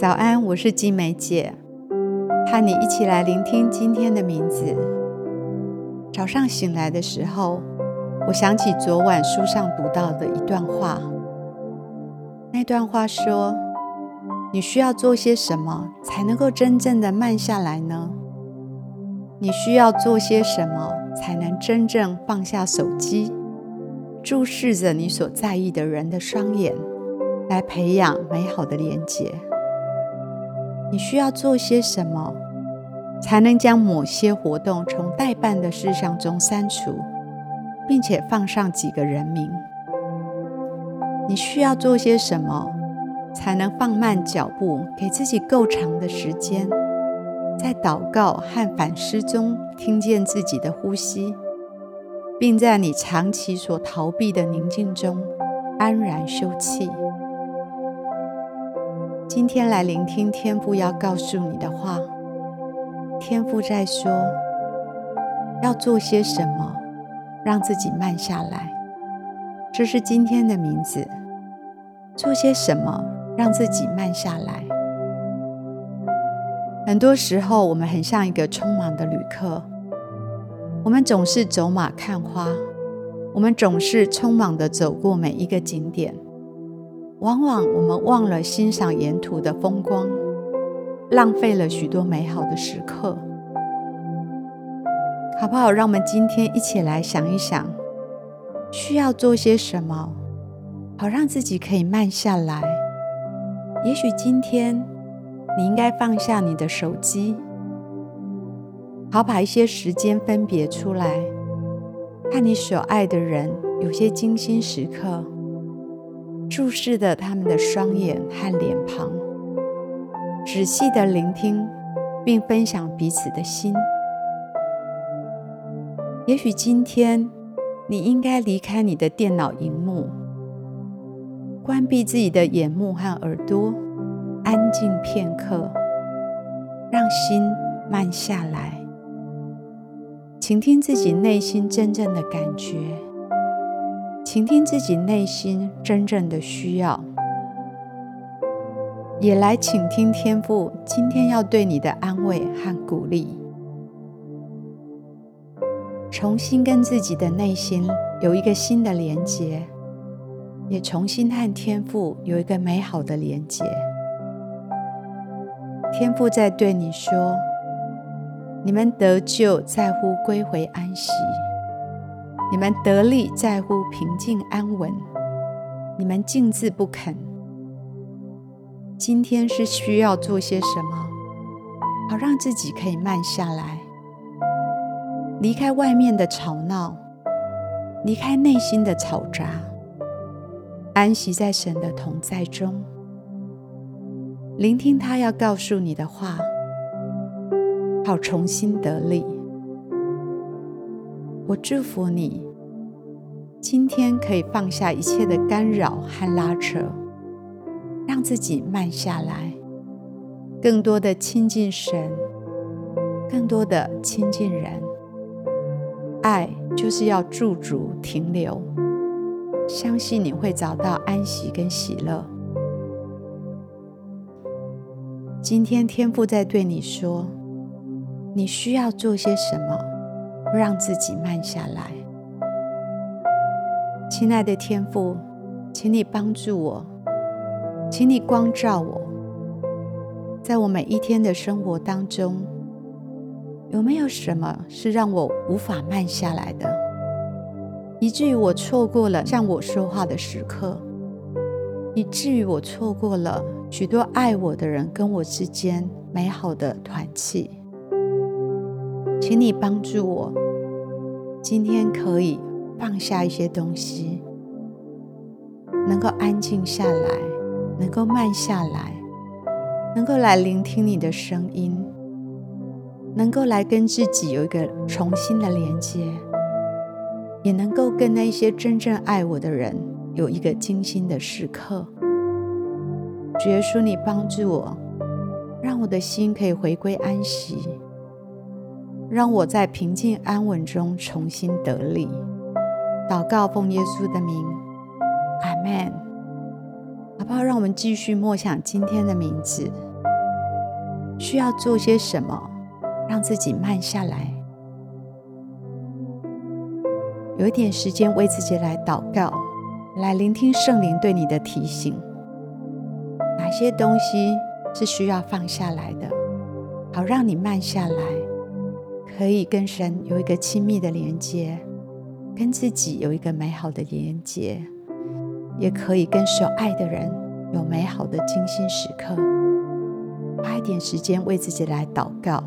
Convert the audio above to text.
早安，我是金梅姐，和你一起来聆听今天的名字。早上醒来的时候，我想起昨晚书上读到的一段话。那段话说：“你需要做些什么才能够真正的慢下来呢？你需要做些什么才能真正放下手机，注视着你所在意的人的双眼，来培养美好的连结？你需要做些什么才能将某些活动从待办的事项中删除，并且放上几个人名？”你需要做些什么，才能放慢脚步，给自己够长的时间，在祷告和反思中听见自己的呼吸，并在你长期所逃避的宁静中安然休憩？今天来聆听天父要告诉你的话。天父在说，要做些什么，让自己慢下来。这是今天的名字。做些什么让自己慢下来？很多时候，我们很像一个匆忙的旅客，我们总是走马看花，我们总是匆忙地走过每一个景点，往往我们忘了欣赏沿途的风光，浪费了许多美好的时刻。好不好？让我们今天一起来想一想，需要做些什么？好，让自己可以慢下来。也许今天你应该放下你的手机，好把一些时间分别出来，看你所爱的人有些精心时刻，注视着他们的双眼和脸庞，仔细的聆听，并分享彼此的心。也许今天你应该离开你的电脑荧幕。关闭自己的眼目和耳朵，安静片刻，让心慢下来，倾听自己内心真正的感觉，倾听自己内心真正的需要，也来倾听天父今天要对你的安慰和鼓励，重新跟自己的内心有一个新的连结。也重新和天父有一个美好的连结。天父在对你说：“你们得救在乎归回安息，你们得力在乎平静安稳，你们静自不肯。今天是需要做些什么，好让自己可以慢下来，离开外面的吵闹，离开内心的嘈杂。”安息在神的同在中，聆听他要告诉你的话，好重新得力。我祝福你，今天可以放下一切的干扰和拉扯，让自己慢下来，更多的亲近神，更多的亲近人。爱就是要驻足停留。相信你会找到安息跟喜乐。今天天父在对你说，你需要做些什么，让自己慢下来。亲爱的天父，请你帮助我，请你光照我，在我每一天的生活当中，有没有什么是让我无法慢下来的？以至于我错过了向我说话的时刻，以至于我错过了许多爱我的人跟我之间美好的团契。请你帮助我，今天可以放下一些东西，能够安静下来，能够慢下来，能够来聆听你的声音，能够来跟自己有一个重新的连接。也能够跟那些真正爱我的人有一个精心的时刻。主耶稣，你帮助我，让我的心可以回归安息，让我在平静安稳中重新得力。祷告奉耶稣的名，阿门。好不好？让我们继续默想今天的名字。需要做些什么，让自己慢下来？有一点时间为自己来祷告，来聆听圣灵对你的提醒。哪些东西是需要放下来的，好让你慢下来，可以跟神有一个亲密的连接，跟自己有一个美好的连接，也可以跟所爱的人有美好的精心时刻。花一点时间为自己来祷告。